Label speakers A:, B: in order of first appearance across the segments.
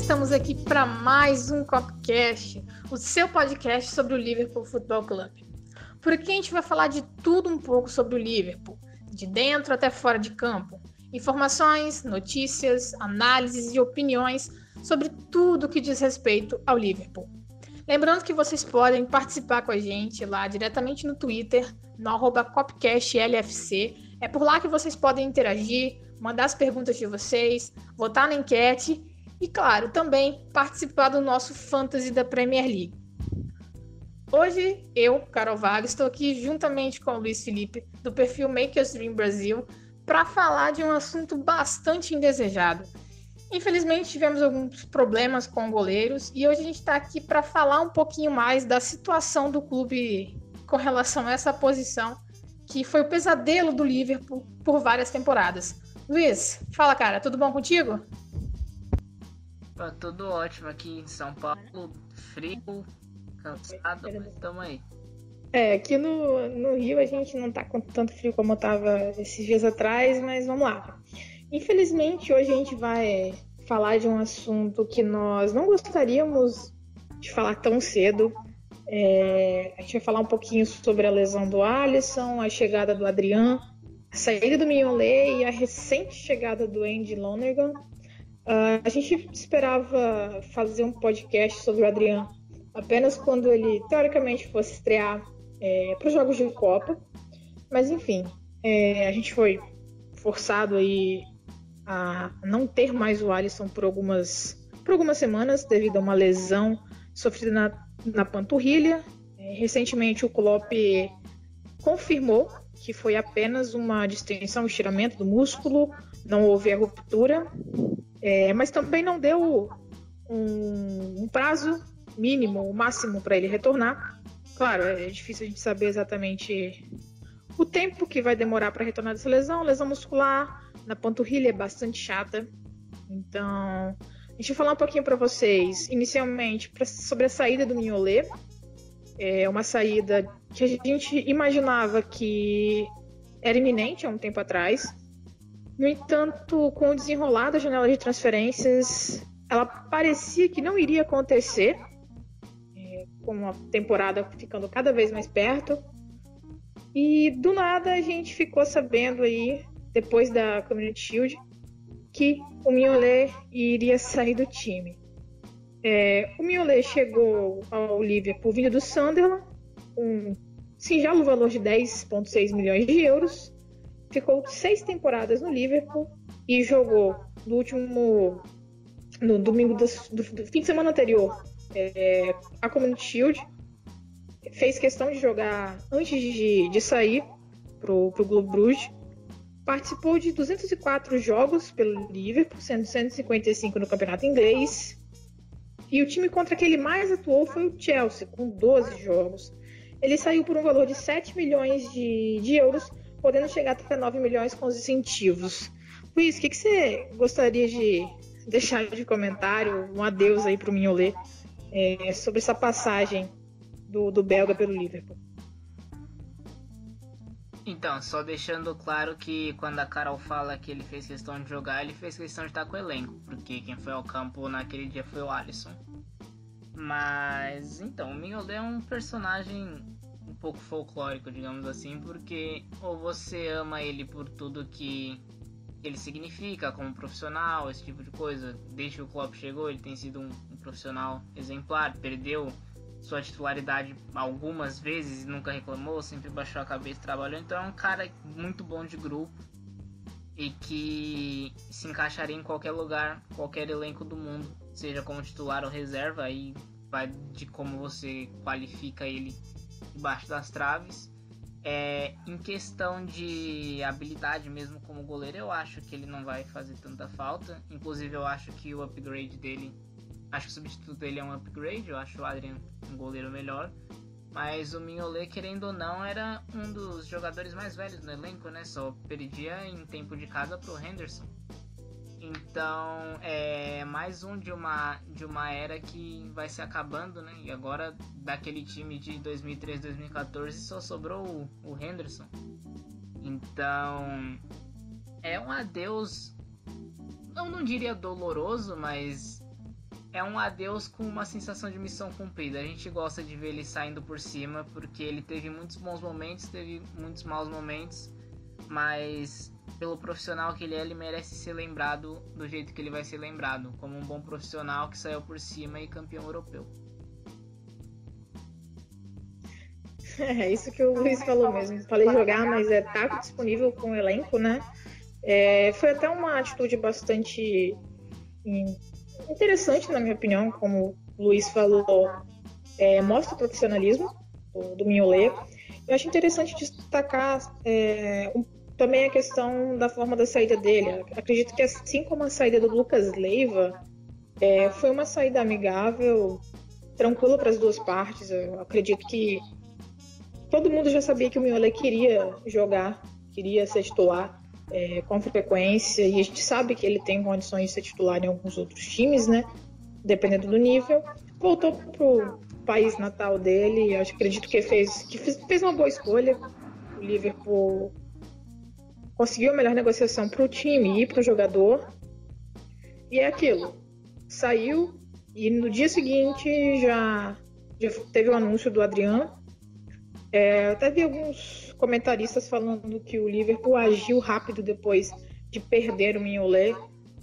A: estamos aqui para mais um Copcast, o seu podcast sobre o Liverpool Football Club. Por aqui a gente vai falar de tudo um pouco sobre o Liverpool, de dentro até fora de campo. Informações, notícias, análises e opiniões sobre tudo que diz respeito ao Liverpool. Lembrando que vocês podem participar com a gente lá diretamente no Twitter, no arroba CopcastLFC. É por lá que vocês podem interagir, mandar as perguntas de vocês, votar na enquete e, claro, também participar do nosso Fantasy da Premier League. Hoje, eu, Carol Vaga, estou aqui juntamente com o Luiz Felipe, do perfil Makers Dream Brasil, para falar de um assunto bastante indesejado. Infelizmente, tivemos alguns problemas com goleiros e hoje a gente está aqui para falar um pouquinho mais da situação do clube com relação a essa posição, que foi o pesadelo do Liverpool por várias temporadas. Luiz, fala cara, tudo bom contigo?
B: Tá tudo ótimo aqui em São Paulo, frio, cansado, mas estamos aí.
A: É, aqui no, no Rio a gente não tá com tanto frio como tava esses dias atrás, mas vamos lá. Infelizmente, hoje a gente vai falar de um assunto que nós não gostaríamos de falar tão cedo. É, a gente vai falar um pouquinho sobre a lesão do Alisson, a chegada do Adriano, a saída do Mignolet e a recente chegada do Andy Lonergan. Uh, a gente esperava fazer um podcast sobre o Adriano apenas quando ele teoricamente fosse estrear é, para os Jogos de Copa, mas enfim, é, a gente foi forçado aí a não ter mais o Alisson por algumas, por algumas semanas devido a uma lesão sofrida na, na panturrilha. É, recentemente o Klopp confirmou que foi apenas uma distensão, um estiramento do músculo, não houve a ruptura. É, mas também não deu um, um prazo mínimo, o máximo para ele retornar. Claro, é difícil a gente saber exatamente o tempo que vai demorar para retornar dessa lesão. Lesão muscular na panturrilha é bastante chata. Então, deixa eu falar um pouquinho para vocês, inicialmente, pra, sobre a saída do Mignolet. É uma saída que a gente imaginava que era iminente há um tempo atrás. No entanto, com o desenrolar da janela de transferências, ela parecia que não iria acontecer, é, com a temporada ficando cada vez mais perto. E do nada a gente ficou sabendo aí, depois da Community Shield, que o Mignolet iria sair do time. É, o Mignolet chegou ao Liverpool vindo do Sunderland, um singelo valor de 10,6 milhões de euros, ficou seis temporadas no Liverpool e jogou no último. no domingo do, do, fim de semana anterior é, a Community Shield. Fez questão de jogar antes de, de sair pro, pro Globo Bruges. Participou de 204 jogos pelo Liverpool, sendo 155 no campeonato inglês. E o time contra que ele mais atuou foi o Chelsea, com 12 jogos. Ele saiu por um valor de 7 milhões de, de euros podendo chegar até 9 milhões com os incentivos. Luiz, o que, que você gostaria de deixar de comentário, um adeus aí para o Mignolet, é, sobre essa passagem do, do belga pelo Liverpool?
B: Então, só deixando claro que quando a Carol fala que ele fez questão de jogar, ele fez questão de estar com o elenco, porque quem foi ao campo naquele dia foi o Alisson. Mas, então, o Mignolet é um personagem pouco folclórico, digamos assim, porque ou você ama ele por tudo que ele significa como profissional, esse tipo de coisa. Desde que o Klopp chegou, ele tem sido um, um profissional exemplar, perdeu sua titularidade algumas vezes nunca reclamou, sempre baixou a cabeça e trabalhou. Então é um cara muito bom de grupo e que se encaixaria em qualquer lugar, qualquer elenco do mundo, seja como titular ou reserva, aí vai de como você qualifica ele debaixo das traves. É, em questão de habilidade mesmo como goleiro, eu acho que ele não vai fazer tanta falta. Inclusive, eu acho que o upgrade dele. Acho que o substituto dele é um upgrade. Eu acho o Adrian um goleiro melhor. Mas o Mignolet, querendo ou não, era um dos jogadores mais velhos no elenco, né? Só perdia em tempo de casa pro Henderson. Então é mais um de uma, de uma era que vai se acabando, né? E agora daquele time de 2013, 2014 só sobrou o, o Henderson. Então é um adeus, eu não diria doloroso, mas é um adeus com uma sensação de missão cumprida. A gente gosta de ver ele saindo por cima, porque ele teve muitos bons momentos, teve muitos maus momentos, mas pelo profissional que ele é, ele merece ser lembrado do jeito que ele vai ser lembrado, como um bom profissional que saiu por cima e campeão europeu.
A: É isso que o Luiz falou mesmo. Falei jogar, mas é tá disponível com o elenco, né? É, foi até uma atitude bastante interessante, na minha opinião, como o Luiz falou, é, mostra o profissionalismo do, do. Eu acho interessante destacar é, um, também a questão da forma da saída dele. Acredito que assim como a saída do Lucas Leiva, é, foi uma saída amigável, tranquila para as duas partes. Eu acredito que todo mundo já sabia que o Mignolet queria jogar, queria ser titular é, com frequência, e a gente sabe que ele tem condições de ser titular em alguns outros times, né? Dependendo do nível. Voltou pro país natal dele, e acho, acredito que fez, que fez uma boa escolha. O Liverpool conseguiu a melhor negociação para o time e para o jogador. E é aquilo. Saiu e no dia seguinte já, já teve o anúncio do Adriano. É, até vi alguns comentaristas falando que o Liverpool agiu rápido depois de perder o Mignolet.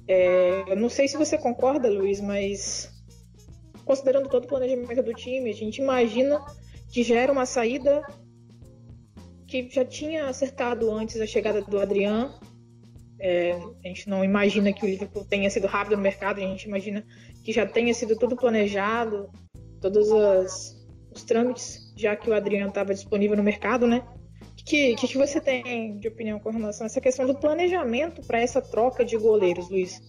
A: É, eu não sei se você concorda, Luiz, mas considerando todo o planejamento do time, a gente imagina que já era uma saída que já tinha acertado antes a chegada do Adriano. É, a gente não imagina que o Liverpool tenha sido rápido no mercado, a gente imagina que já tenha sido tudo planejado, todos as, os trâmites, já que o Adriano estava disponível no mercado, né? O que, que, que, você tem de opinião com relação a essa questão do planejamento para essa troca de goleiros, Luiz?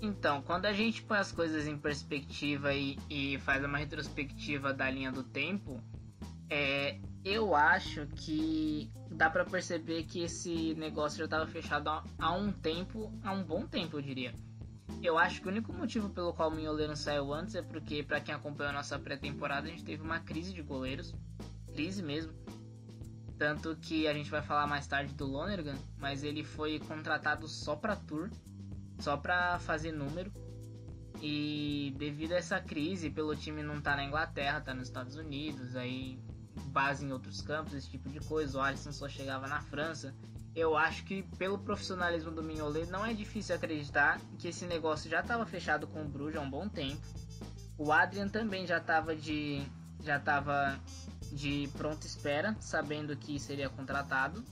B: Então, quando a gente põe as coisas em perspectiva e, e faz uma retrospectiva da linha do tempo, é, eu acho que dá para perceber que esse negócio já estava fechado há, um tempo, há um bom tempo, eu diria. Eu acho que o único motivo pelo qual o Mignolet não saiu antes é porque, para quem acompanhou a nossa pré-temporada, a gente teve uma crise de goleiros. Crise mesmo. Tanto que a gente vai falar mais tarde do Lonergan, mas ele foi contratado só pra tour, só pra fazer número. E devido a essa crise, pelo time não estar tá na Inglaterra, tá nos Estados Unidos, aí base em outros campos, esse tipo de coisa. O Alisson só chegava na França eu acho que pelo profissionalismo do Mignolet não é difícil acreditar que esse negócio já estava fechado com o Bruges há um bom tempo. O Adrian também já estava de já estava de pronta espera, sabendo que seria contratado.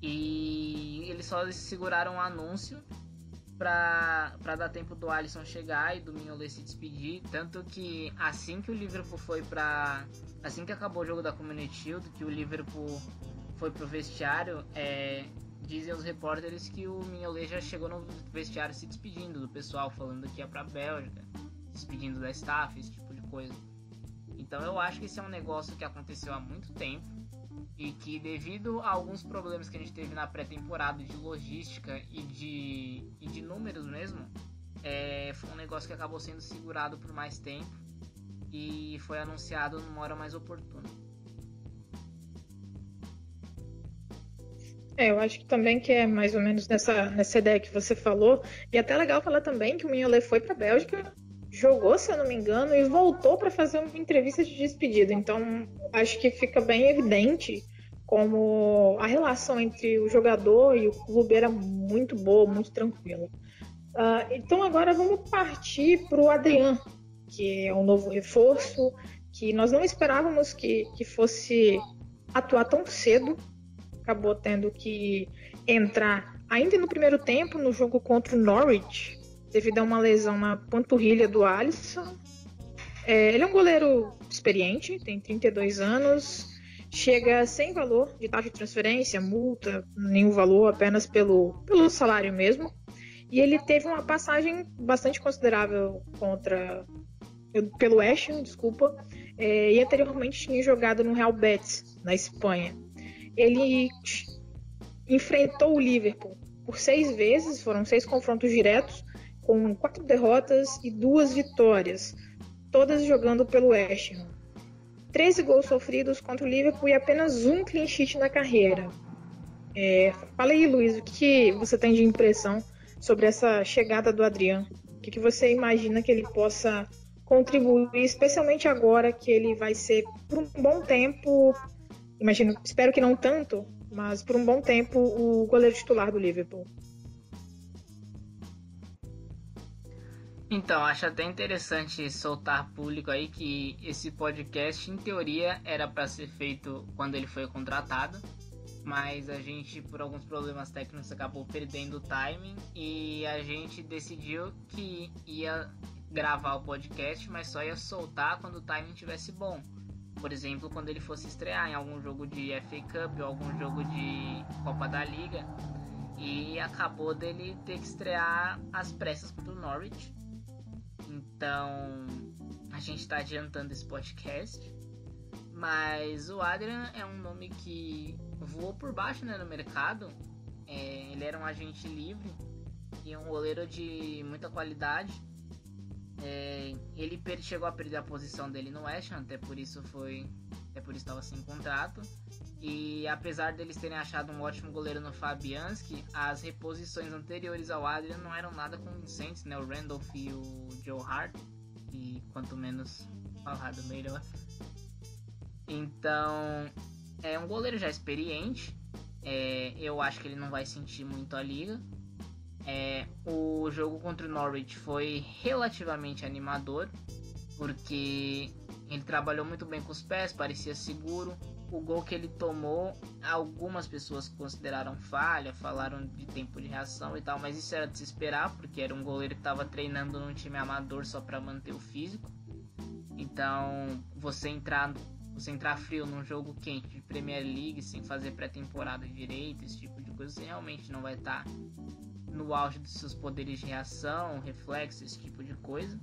B: E eles só seguraram o um anúncio para dar tempo do Alisson chegar e do Mignolet se despedir. Tanto que assim que o Liverpool foi para. Assim que acabou o jogo da Community Shield, que o Liverpool foi pro vestiário, é, dizem os repórteres que o Mignolet já chegou no vestiário se despedindo do pessoal, falando que ia pra Bélgica, despedindo da staff, esse tipo de coisa. Então eu acho que esse é um negócio que aconteceu há muito tempo e que devido a alguns problemas que a gente teve na pré-temporada de logística e de, e de números mesmo, é, foi um negócio que acabou sendo segurado por mais tempo e foi anunciado numa hora mais oportuna.
A: É, eu acho que também que é mais ou menos nessa, nessa ideia que você falou. E até legal falar também que o Mignolet foi para a Bélgica, jogou, se eu não me engano, e voltou para fazer uma entrevista de despedida. Então, acho que fica bem evidente como a relação entre o jogador e o clube era muito boa, muito tranquila. Uh, então, agora vamos partir para o Adriano, que é um novo reforço, que nós não esperávamos que, que fosse atuar tão cedo acabou tendo que entrar ainda no primeiro tempo no jogo contra o Norwich, devido a uma lesão na panturrilha do Alisson. É, ele é um goleiro experiente, tem 32 anos, chega sem valor de taxa de transferência, multa, nenhum valor, apenas pelo, pelo salário mesmo. E ele teve uma passagem bastante considerável contra pelo West, desculpa, é, e anteriormente tinha jogado no Real Betis, na Espanha ele enfrentou o Liverpool por seis vezes, foram seis confrontos diretos, com quatro derrotas e duas vitórias, todas jogando pelo West Ham. 13 gols sofridos contra o Liverpool e apenas um clean sheet na carreira. É, fala aí, Luiz, o que você tem de impressão sobre essa chegada do Adriano. O que, que você imagina que ele possa contribuir, especialmente agora que ele vai ser por um bom tempo, imagino, espero que não tanto, mas por um bom tempo o goleiro titular do Liverpool.
B: Então, acho até interessante soltar público aí que esse podcast, em teoria, era para ser feito quando ele foi contratado, mas a gente, por alguns problemas técnicos, acabou perdendo o timing e a gente decidiu que ia gravar o podcast, mas só ia soltar quando o timing tivesse bom. Por exemplo, quando ele fosse estrear em algum jogo de FA Cup ou algum jogo de Copa da Liga. E acabou dele ter que estrear as pressas contra o Norwich. Então a gente está adiantando esse podcast. Mas o Adrian é um nome que voou por baixo né, no mercado. É, ele era um agente livre e um goleiro de muita qualidade. É, ele chegou a perder a posição dele no West Ham, até por isso foi. Até por isso estava sem contrato. E apesar deles terem achado um ótimo goleiro no Fabianski, as reposições anteriores ao Adrian não eram nada convincentes, né? O Randolph e o Joe Hart. E quanto menos falado, melhor. Então, é um goleiro já experiente. É, eu acho que ele não vai sentir muito a liga. É, o jogo contra o Norwich foi relativamente animador, porque ele trabalhou muito bem com os pés, parecia seguro. O gol que ele tomou, algumas pessoas consideraram falha, falaram de tempo de reação e tal, mas isso era de se esperar, porque era um goleiro que estava treinando num time amador só para manter o físico. Então, você entrar, você entrar frio num jogo quente de Premier League sem fazer pré-temporada direito, esse tipo de coisa, você realmente não vai estar tá no auge dos seus poderes de reação, reflexo, esse tipo de coisa.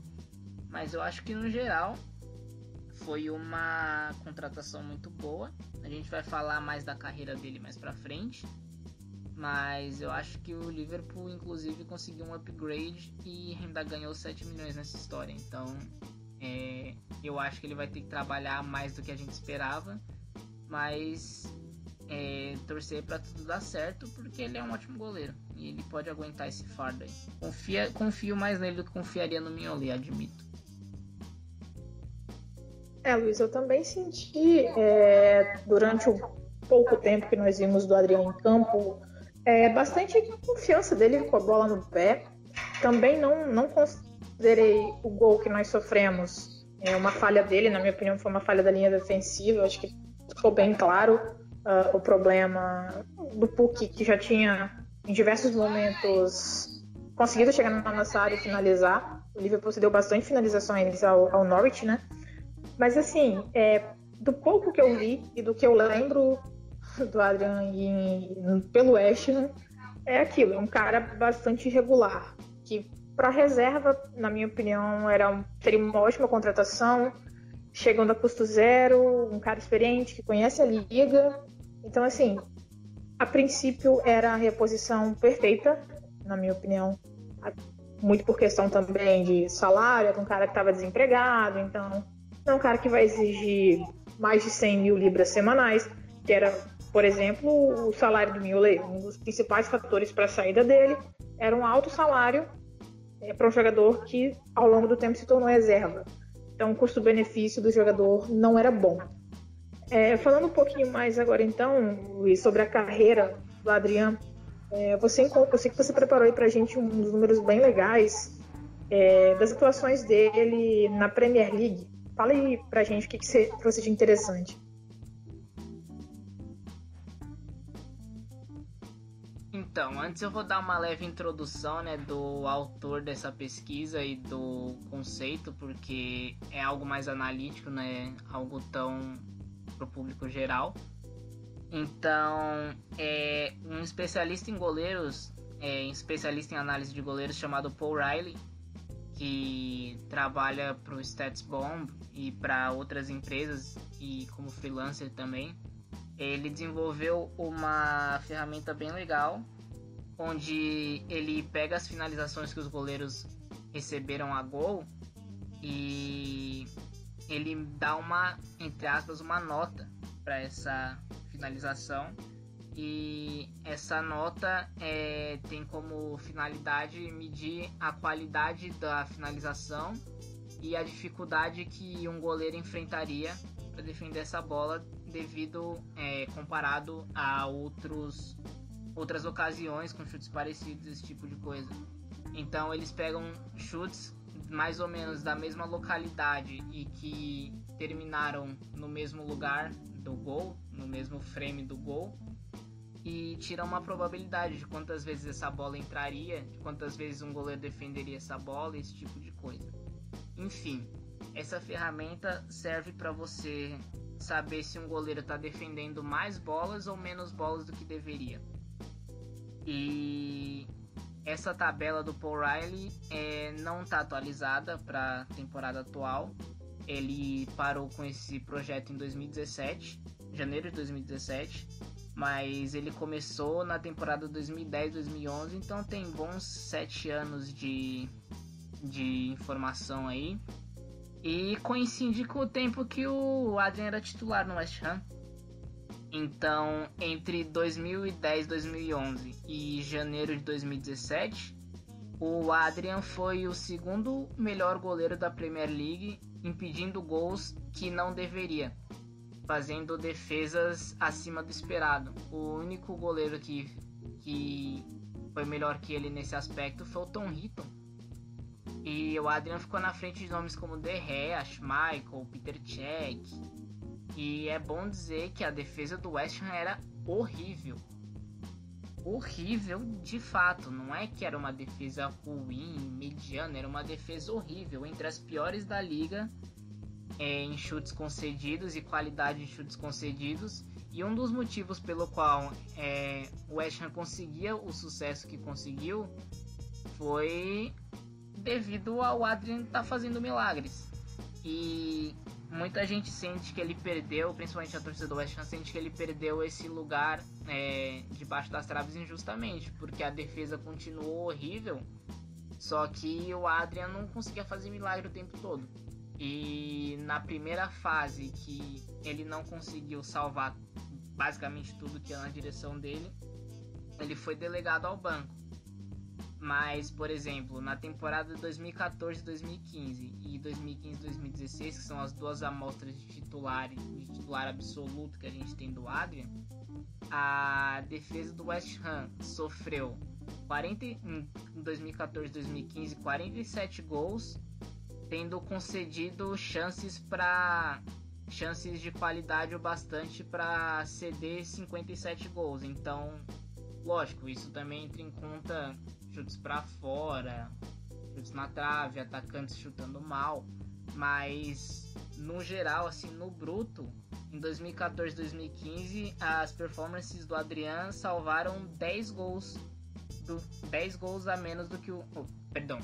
B: Mas eu acho que no geral foi uma contratação muito boa. A gente vai falar mais da carreira dele mais pra frente. Mas eu acho que o Liverpool, inclusive, conseguiu um upgrade e ainda ganhou 7 milhões nessa história. Então, é, eu acho que ele vai ter que trabalhar mais do que a gente esperava. Mas é, torcer para tudo dar certo, porque ele é um ótimo goleiro e ele pode aguentar esse fardo aí. Confia, confio mais nele do que confiaria no Mignolet, admito.
A: É, Luiz, eu também senti é, durante o pouco tempo que nós vimos do Adriano em campo é, bastante confiança dele com a bola no pé. Também não, não considerei o gol que nós sofremos é uma falha dele, na minha opinião, foi uma falha da linha defensiva. Acho que ficou bem claro uh, o problema do Puck, que já tinha em diversos momentos conseguido chegar na nossa área e finalizar. O Liverpool deu bastante finalizações ao, ao Norwich, né? Mas assim, é, do pouco que eu vi e do que eu lembro do Adrian em, pelo West Ham, é aquilo, é um cara bastante regular, que para reserva, na minha opinião, era seria uma ótima contratação, chegando a custo zero, um cara experiente que conhece a liga então, assim, a princípio era a reposição perfeita, na minha opinião, muito por questão também de salário, era um cara que estava desempregado, então é um cara que vai exigir mais de 100 mil libras semanais, que era, por exemplo, o salário do Mignolet. Um dos principais fatores para a saída dele era um alto salário é, para um jogador que, ao longo do tempo, se tornou reserva. Então, o custo-benefício do jogador não era bom. É, falando um pouquinho mais agora, então, Luiz, sobre a carreira do Adriano, é, você, eu sei que você preparou aí pra gente uns números bem legais é, das atuações dele na Premier League. Fala aí pra gente o que, que você trouxe de interessante.
B: Então, antes eu vou dar uma leve introdução né, do autor dessa pesquisa e do conceito, porque é algo mais analítico, né? Algo tão para o público geral. Então, é um especialista em goleiros, é, um especialista em análise de goleiros chamado Paul Riley, que trabalha para o StatsBomb e para outras empresas e como freelancer também. Ele desenvolveu uma ferramenta bem legal, onde ele pega as finalizações que os goleiros receberam a gol e ele dá uma, entre aspas, uma nota para essa finalização. E essa nota é, tem como finalidade medir a qualidade da finalização e a dificuldade que um goleiro enfrentaria para defender essa bola devido é, comparado a outros outras ocasiões com chutes parecidos esse tipo de coisa. Então eles pegam chutes mais ou menos da mesma localidade e que terminaram no mesmo lugar do gol no mesmo frame do gol e tiram uma probabilidade de quantas vezes essa bola entraria de quantas vezes um goleiro defenderia essa bola esse tipo de coisa enfim essa ferramenta serve para você saber se um goleiro está defendendo mais bolas ou menos bolas do que deveria. E essa tabela do Paul Riley é, não está atualizada para a temporada atual. Ele parou com esse projeto em 2017, janeiro de 2017, mas ele começou na temporada 2010-2011, então tem bons sete anos de, de informação aí. E coincide com o tempo que o Adrian era titular no West Ham. Então, entre 2010 e 2011 e janeiro de 2017, o Adrian foi o segundo melhor goleiro da Premier League, impedindo gols que não deveria, fazendo defesas acima do esperado. O único goleiro que, que foi melhor que ele nesse aspecto foi o Tom Hitton, e o Adrian ficou na frente de nomes como De Gea, Michael, Peter Cech. E é bom dizer que a defesa do West Ham era horrível. Horrível de fato, não é que era uma defesa ruim, mediana, era uma defesa horrível, entre as piores da liga é, em chutes concedidos e qualidade de chutes concedidos. E um dos motivos pelo qual é, o West Ham conseguia o sucesso que conseguiu foi devido ao Adrian estar tá fazendo milagres. E muita gente sente que ele perdeu, principalmente a torcida do West Ham sente que ele perdeu esse lugar é, debaixo das traves injustamente, porque a defesa continuou horrível, só que o Adrian não conseguia fazer milagre o tempo todo. E na primeira fase que ele não conseguiu salvar basicamente tudo que ia na direção dele, ele foi delegado ao banco. Mas, por exemplo, na temporada 2014-2015 e 2015-2016, que são as duas amostras de titular, de titular absoluto que a gente tem do Adrian, a defesa do West Ham sofreu 40, em 2014-2015 47 gols, tendo concedido chances para chances de qualidade o bastante para ceder 57 gols. Então, lógico, isso também entra em conta chutes para fora, chutes na trave, atacantes chutando mal, mas no geral, assim, no bruto, em 2014 2015, as performances do Adriano salvaram 10 gols, do, 10 gols a menos do que o. Oh, perdão.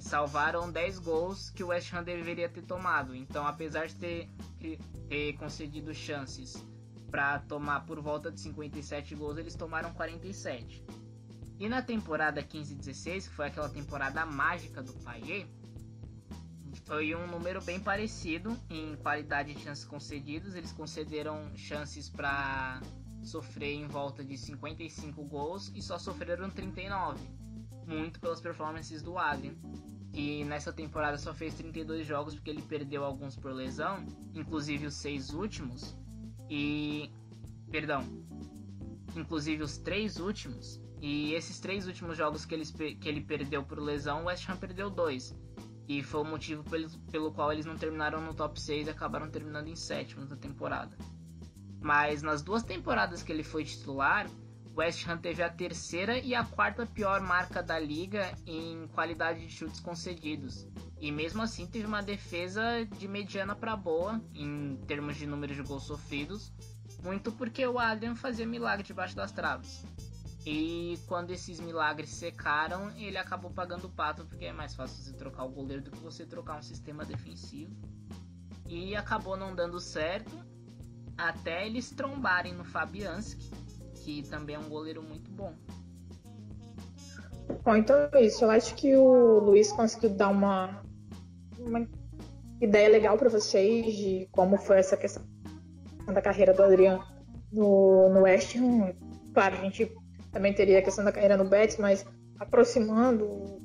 B: Salvaram 10 gols que o West Ham deveria ter tomado. Então, apesar de ter, ter concedido chances para tomar por volta de 57 gols, eles tomaram 47. E na temporada 15-16, que foi aquela temporada mágica do Payet, foi um número bem parecido em qualidade de chances concedidas. Eles concederam chances para sofrer em volta de 55 gols e só sofreram 39, muito pelas performances do Adrian. E nessa temporada só fez 32 jogos porque ele perdeu alguns por lesão, inclusive os seis últimos. E perdão, inclusive os três últimos e esses três últimos jogos que, eles, que ele perdeu por lesão, o West Ham perdeu dois. E foi o motivo pelo, pelo qual eles não terminaram no top 6 e acabaram terminando em sétimo da temporada. Mas nas duas temporadas que ele foi titular, o West Ham teve a terceira e a quarta pior marca da liga em qualidade de chutes concedidos. E mesmo assim teve uma defesa de mediana para boa em termos de número de gols sofridos, muito porque o Adrian fazia milagre debaixo das traves. E quando esses milagres secaram, ele acabou pagando o pato, porque é mais fácil você trocar o goleiro do que você trocar um sistema defensivo. E acabou não dando certo, até eles trombarem no Fabianski, que também é um goleiro muito bom.
A: Bom, então é isso. Eu acho que o Luiz conseguiu dar uma, uma ideia legal para vocês de como foi essa questão da carreira do Adriano no, no West Ham. Claro, a gente também teria a questão da carreira no Betis, mas aproximando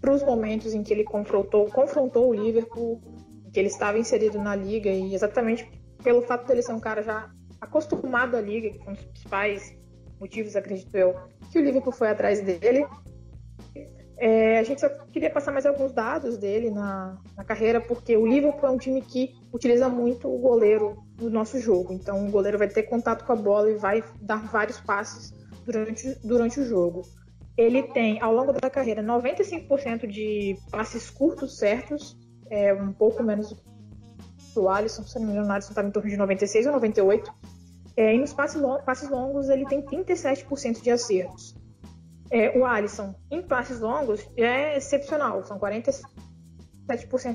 A: para os momentos em que ele confrontou, confrontou o Liverpool, em que ele estava inserido na liga e exatamente pelo fato dele ser um cara já acostumado à liga, que foi um dos principais motivos, acredito eu, que o Liverpool foi atrás dele. É, a gente só queria passar mais alguns dados dele na, na, carreira, porque o Liverpool é um time que utiliza muito o goleiro no nosso jogo. Então, o goleiro vai ter contato com a bola e vai dar vários passes durante, durante o jogo. Ele tem, ao longo da carreira, 95% de passes curtos certos, é um pouco menos do Alisson, se não me engano, o estava em torno de 96 ou 98. É, e nos passes, longos, passes longos ele tem 37% de acertos. É, o Alisson, em passes longos, é excepcional, são 47%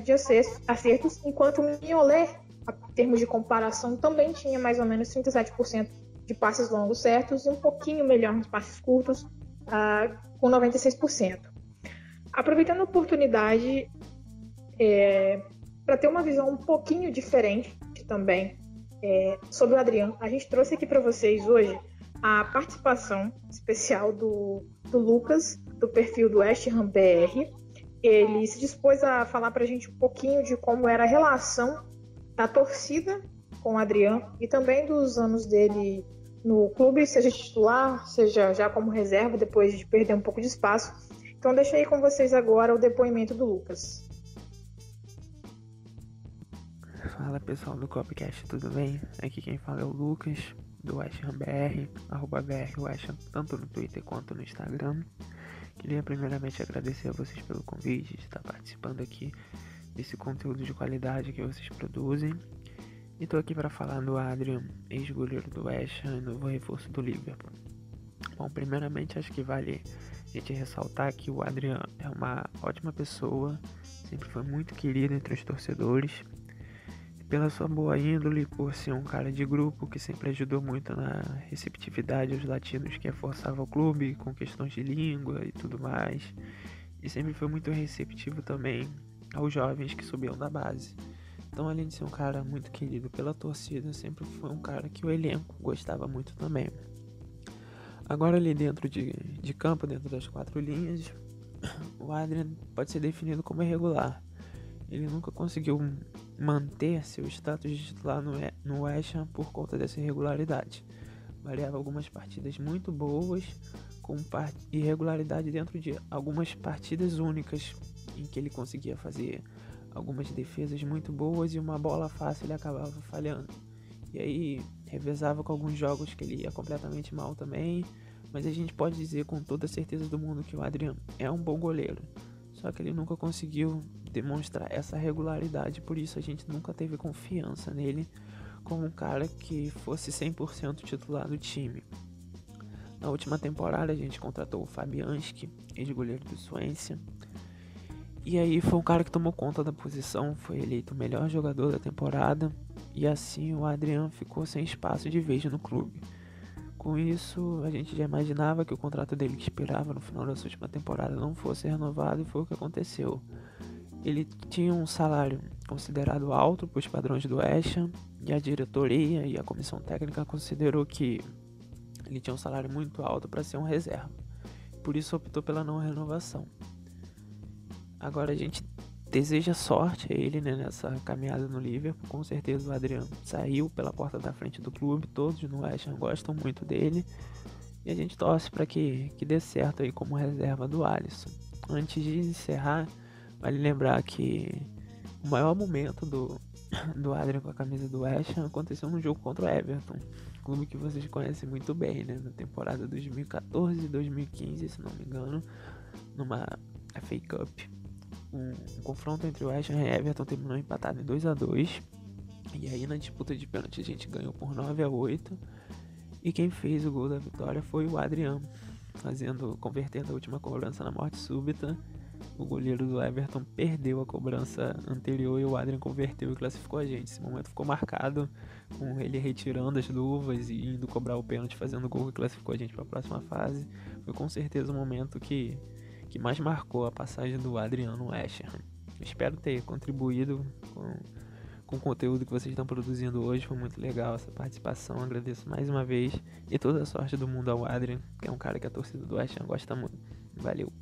A: de acertos, enquanto o Mignolet, em termos de comparação, também tinha mais ou menos 37% de passes longos certos e um pouquinho melhor nos passes curtos, uh, com 96%. Aproveitando a oportunidade, é, para ter uma visão um pouquinho diferente também é, sobre o Adriano, a gente trouxe aqui para vocês hoje a participação especial do, do Lucas, do perfil do West Ham BR. Ele se dispôs a falar para a gente um pouquinho de como era a relação da torcida com o Adriano e também dos anos dele no clube, seja titular, seja já como reserva, depois de perder um pouco de espaço. Então, deixa aí com vocês agora o depoimento do Lucas.
C: Fala pessoal do Copcast, tudo bem? Aqui quem fala é o Lucas, do West Ham BR, arroba BR tanto no Twitter quanto no Instagram. Queria primeiramente agradecer a vocês pelo convite de estar participando aqui desse conteúdo de qualidade que vocês produzem e tô aqui para falar do Adrian, ex-goleiro do West Ham e novo reforço do Liverpool. Bom, primeiramente acho que vale a gente ressaltar que o Adrian é uma ótima pessoa, sempre foi muito querido entre os torcedores. Pela sua boa índole, por ser um cara de grupo que sempre ajudou muito na receptividade aos latinos que reforçava o clube com questões de língua e tudo mais. E sempre foi muito receptivo também aos jovens que subiam da base. Então, além de ser um cara muito querido pela torcida, sempre foi um cara que o elenco gostava muito também. Agora, ali dentro de, de campo, dentro das quatro linhas, o Adrian pode ser definido como irregular. Ele nunca conseguiu manter seu status de titular no, no West Ham por conta dessa irregularidade. Variava algumas partidas muito boas, com irregularidade dentro de algumas partidas únicas em que ele conseguia fazer algumas defesas muito boas e uma bola fácil ele acabava falhando. E aí revezava com alguns jogos que ele ia completamente mal também. Mas a gente pode dizer com toda a certeza do mundo que o Adriano é um bom goleiro. Só que ele nunca conseguiu demonstrar essa regularidade, por isso a gente nunca teve confiança nele como um cara que fosse 100% titular do time. Na última temporada a gente contratou o Fabianski, ex-goleiro do Swansea, e aí foi um cara que tomou conta da posição, foi eleito o melhor jogador da temporada e assim o Adriano ficou sem espaço de vez no clube. Com isso, a gente já imaginava que o contrato dele que expirava no final da última temporada não fosse renovado e foi o que aconteceu. Ele tinha um salário considerado alto para os padrões do Asham e a diretoria e a comissão técnica considerou que ele tinha um salário muito alto para ser um reserva. Por isso optou pela não renovação. Agora a gente deseja sorte a ele né, nessa caminhada no Liverpool. Com certeza o Adriano saiu pela porta da frente do clube, todos no West Ham gostam muito dele. E a gente torce para que, que dê certo aí como reserva do Alisson. Antes de encerrar, vale lembrar que o maior momento do, do Adrian com a camisa do West Ham aconteceu no jogo contra o Everton, clube que vocês conhecem muito bem, né? Na temporada 2014 e 2015, se não me engano, numa FA Cup um, um confronto entre o West e Everton terminou empatado em 2 a 2 E aí na disputa de pênalti a gente ganhou por 9 a 8 E quem fez o gol da vitória foi o Adriano, fazendo, convertendo a última cobrança na morte súbita. O goleiro do Everton perdeu a cobrança anterior e o Adrian converteu e classificou a gente. Esse momento ficou marcado com ele retirando as luvas e indo cobrar o pênalti, fazendo o gol que classificou a gente para a próxima fase. Foi com certeza um momento que que mais marcou a passagem do Adriano Escher. Espero ter contribuído com, com o conteúdo que vocês estão produzindo hoje. Foi muito legal essa participação. Agradeço mais uma vez e toda a sorte do mundo ao Adrian, que é um cara que a torcida do Ham gosta muito. Valeu.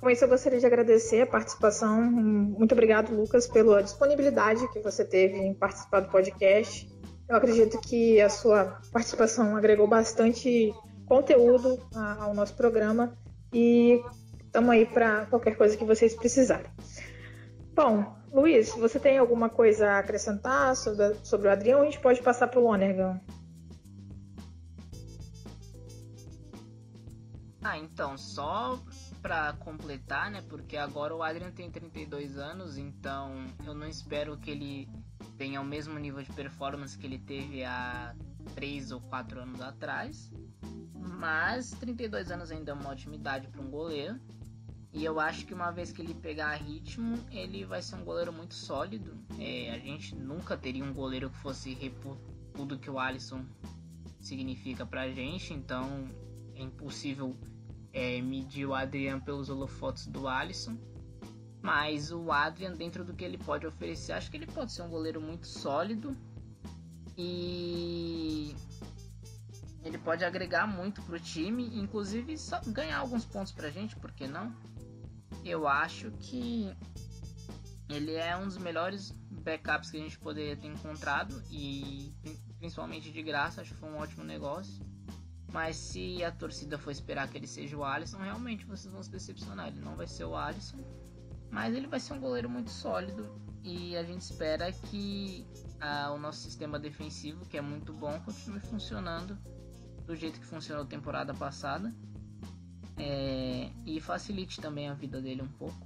A: Com isso, eu gostaria de agradecer a participação. Muito obrigado, Lucas, pela disponibilidade que você teve em participar do podcast. Eu acredito que a sua participação agregou bastante conteúdo ao nosso programa e estamos aí para qualquer coisa que vocês precisarem. Bom, Luiz, você tem alguma coisa a acrescentar sobre, sobre o Adriano? A gente pode passar para o Lonergan.
B: Ah, então, só para completar, né? Porque agora o Adrian tem 32 anos, então eu não espero que ele tenha o mesmo nível de performance que ele teve há 3 ou 4 anos atrás. Mas 32 anos ainda é uma ótima idade para um goleiro. E eu acho que uma vez que ele pegar ritmo, ele vai ser um goleiro muito sólido. É, a gente nunca teria um goleiro que fosse tudo que o Alisson significa pra gente, então é impossível é, medir o Adrian pelos holofotes do Alisson. Mas o Adrian, dentro do que ele pode oferecer, acho que ele pode ser um goleiro muito sólido. E ele pode agregar muito pro time, inclusive só ganhar alguns pontos pra gente, por que não? Eu acho que ele é um dos melhores backups que a gente poderia ter encontrado e principalmente de graça, acho que foi um ótimo negócio. Mas se a torcida for esperar que ele seja o Alisson, realmente vocês vão se decepcionar. Ele não vai ser o Alisson, mas ele vai ser um goleiro muito sólido e a gente espera que ah, o nosso sistema defensivo, que é muito bom, continue funcionando do jeito que funcionou a temporada passada é, e facilite também a vida dele um pouco.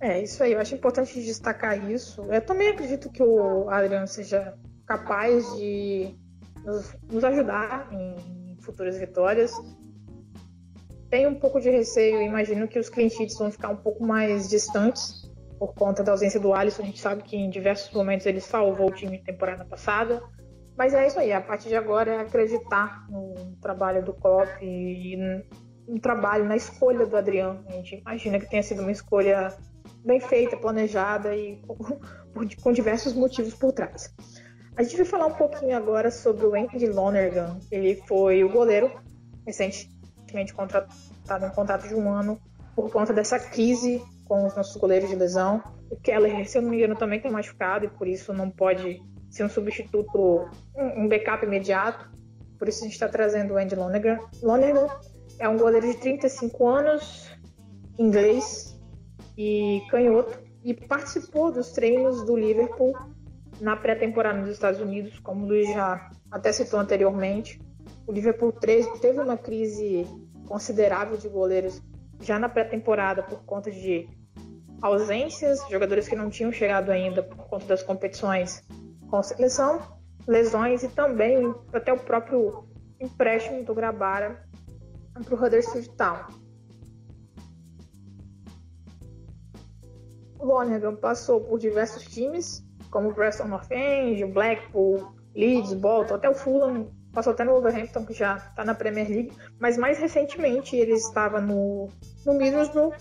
A: É, isso aí, eu acho importante destacar isso. Eu também acredito que o Adriano seja capaz de nos, nos ajudar em futuras vitórias. Tenho um pouco de receio, imagino que os sheets vão ficar um pouco mais distantes por conta da ausência do Alisson. A gente sabe que em diversos momentos ele salvou o time temporada passada. Mas é isso aí, a partir de agora é acreditar no trabalho do Klopp e no trabalho, na escolha do Adriano. A gente imagina que tenha sido uma escolha bem feita, planejada e com, com diversos motivos por trás. A gente vai falar um pouquinho agora sobre o Andy Lonergan. Ele foi o goleiro recentemente contratado em contrato de um ano por conta dessa crise com os nossos goleiros de lesão. O Keller, se eu não me engano, também tem machucado e por isso não pode ser um substituto, um backup imediato. Por isso a gente está trazendo o Andy Lonergan. Lonergan é um goleiro de 35 anos, inglês e canhoto, e participou dos treinos do Liverpool na pré-temporada nos Estados Unidos, como o Luiz já até citou anteriormente. O Liverpool teve uma crise considerável de goleiros já na pré-temporada por conta de ausências, jogadores que não tinham chegado ainda por conta das competições com seleção, lesões e também até o próprio empréstimo do Grabara para o Huddersfield Town. O Lonergan passou por diversos times, como o Preston North End, o Blackpool, Leeds, Bolton, até o Fulham, passou até no Wolverhampton, que já está na Premier League, mas mais recentemente ele estava no, no Middlesbrough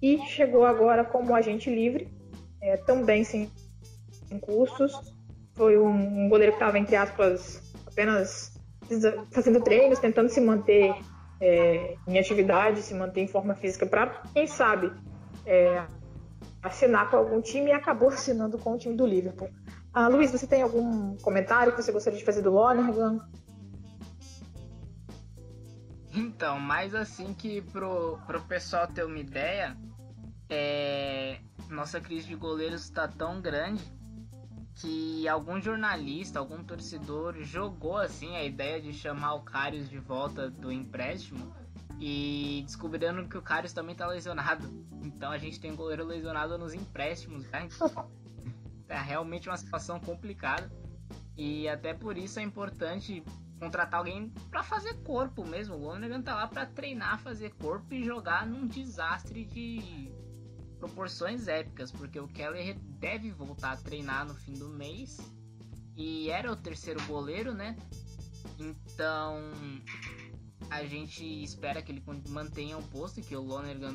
A: e chegou agora como agente livre, é, também sem, sem custos. Foi um, goleiro que estava, entre aspas, apenas fazendo treinos, tentando se manter é, em atividade, se manter em forma física para, quem sabe, é, assinar com algum time e acabou assinando com o time do Liverpool. Ah, Luiz, você tem algum comentário que você gostaria de fazer do Lonergan?
B: Então, mais assim que pro, pro pessoal ter uma ideia, é, nossa crise de goleiros está tão grande que algum jornalista, algum torcedor jogou assim a ideia de chamar o Karius de volta do empréstimo e descobrindo que o Karius também tá lesionado. Então a gente tem goleiro lesionado nos empréstimos, tá? é realmente uma situação complicada. E até por isso é importante contratar alguém para fazer corpo mesmo. O Lonergan tá lá para treinar, fazer corpo e jogar num desastre de proporções épicas, porque o Keller deve voltar a treinar no fim do mês e era o terceiro goleiro, né? Então a gente espera que ele mantenha o posto, que o Lonergan,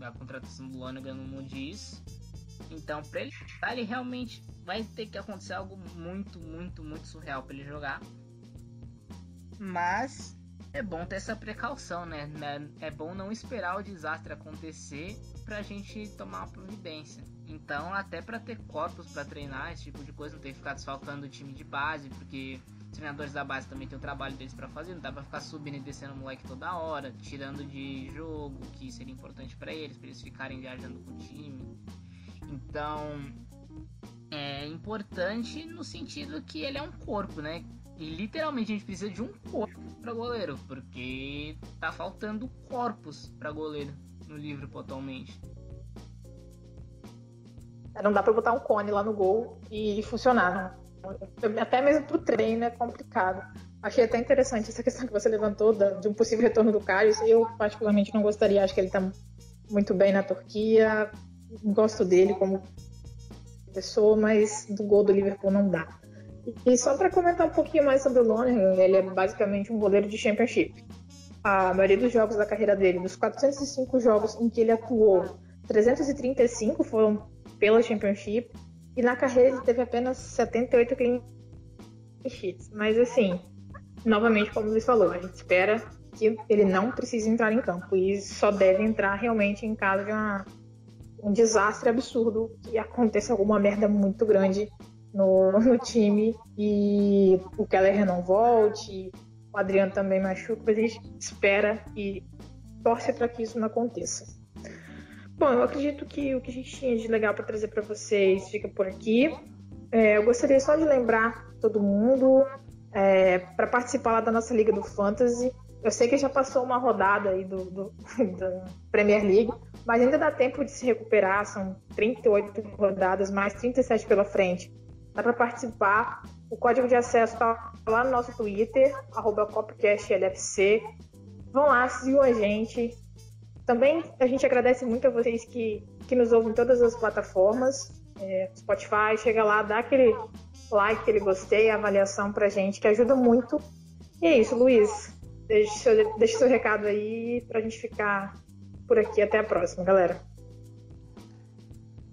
B: a contratação do Lonergan não mude isso. Então, para ele, ele realmente vai ter que acontecer algo muito, muito, muito surreal para ele jogar. Mas é bom ter essa precaução, né? né? É bom não esperar o desastre acontecer pra gente tomar uma providência. Então, até para ter corpos para treinar, esse tipo de coisa, não ter que ficar desfalcando o time de base, porque os treinadores da base também tem o trabalho deles para fazer, não dá pra ficar subindo e descendo o moleque toda hora, tirando de jogo, que seria importante para eles, para eles ficarem viajando com o time. Então, é importante no sentido que ele é um corpo, né? E literalmente a gente precisa de um corpo para goleiro, porque tá faltando corpos para goleiro no livro atualmente.
A: Não dá para botar um cone lá no gol e funcionar. Né? Até mesmo pro treino é complicado. Achei até interessante essa questão que você levantou de um possível retorno do Carlos. Eu particularmente não gostaria, acho que ele tá muito bem na Turquia. Gosto dele como pessoa, mas do gol do Liverpool não dá. E só para comentar um pouquinho mais sobre o Lonergan, ele é basicamente um goleiro de Championship. A maioria dos jogos da carreira dele, dos 405 jogos em que ele atuou, 335 foram pela Championship e na carreira ele teve apenas 78 clean sheets. Mas assim, novamente, como você falou, a gente espera que ele não precise entrar em campo e só deve entrar realmente em caso de uma, um desastre absurdo que aconteça alguma merda muito grande no, no time e o Keller não volte, o Adriano também machuca, mas a gente espera e torce para que isso não aconteça. Bom, eu acredito que o que a gente tinha de legal para trazer para vocês fica por aqui. É, eu gostaria só de lembrar todo mundo é, para participar lá da nossa Liga do Fantasy. Eu sei que já passou uma rodada aí do, do da Premier League, mas ainda dá tempo de se recuperar. São 38 rodadas, mais 37 pela frente dá para participar. O código de acesso está lá no nosso Twitter, CopcastLFC. Vão lá, sigam a gente. Também a gente agradece muito a vocês que, que nos ouvem em todas as plataformas. É, Spotify, chega lá, dá aquele like, aquele gostei, avaliação pra gente, que ajuda muito. E é isso, Luiz. Deixe seu, seu recado aí pra gente ficar por aqui. Até a próxima, galera.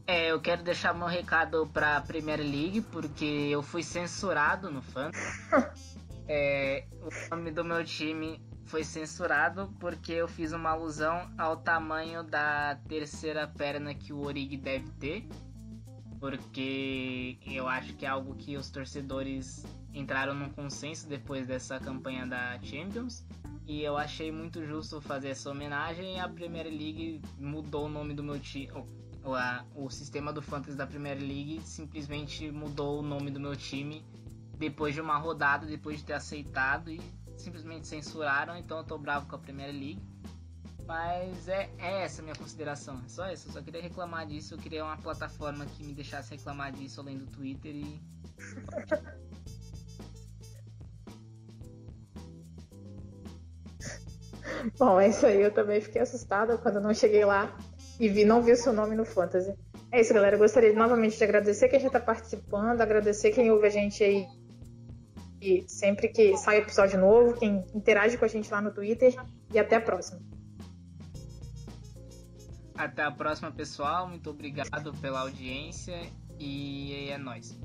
B: É, eu quero deixar meu recado pra Premier League, porque eu fui censurado no fã. é, o nome do meu time foi censurado porque eu fiz uma alusão ao tamanho da terceira perna que o Origi deve ter. Porque eu acho que é algo que os torcedores entraram num consenso depois dessa campanha da Champions. E eu achei muito justo fazer essa homenagem e a Premier League mudou o nome do meu time a, o sistema do Fantasy da Premier League simplesmente mudou o nome do meu time depois de uma rodada, depois de ter aceitado e simplesmente censuraram, então eu tô bravo com a Premier League. Mas é, é essa a minha consideração, é só isso. Eu só queria reclamar disso, eu queria uma plataforma que me deixasse reclamar disso além do Twitter e.
A: Bom, é isso aí. Eu também fiquei assustada quando não cheguei lá e vi, não vi o seu nome no Fantasy. É isso, galera. Eu gostaria novamente de agradecer quem já está participando, agradecer quem ouve a gente aí e sempre que sai episódio novo, quem interage com a gente lá no Twitter. E até a próxima.
B: Até a próxima, pessoal. Muito obrigado pela audiência e é nóis.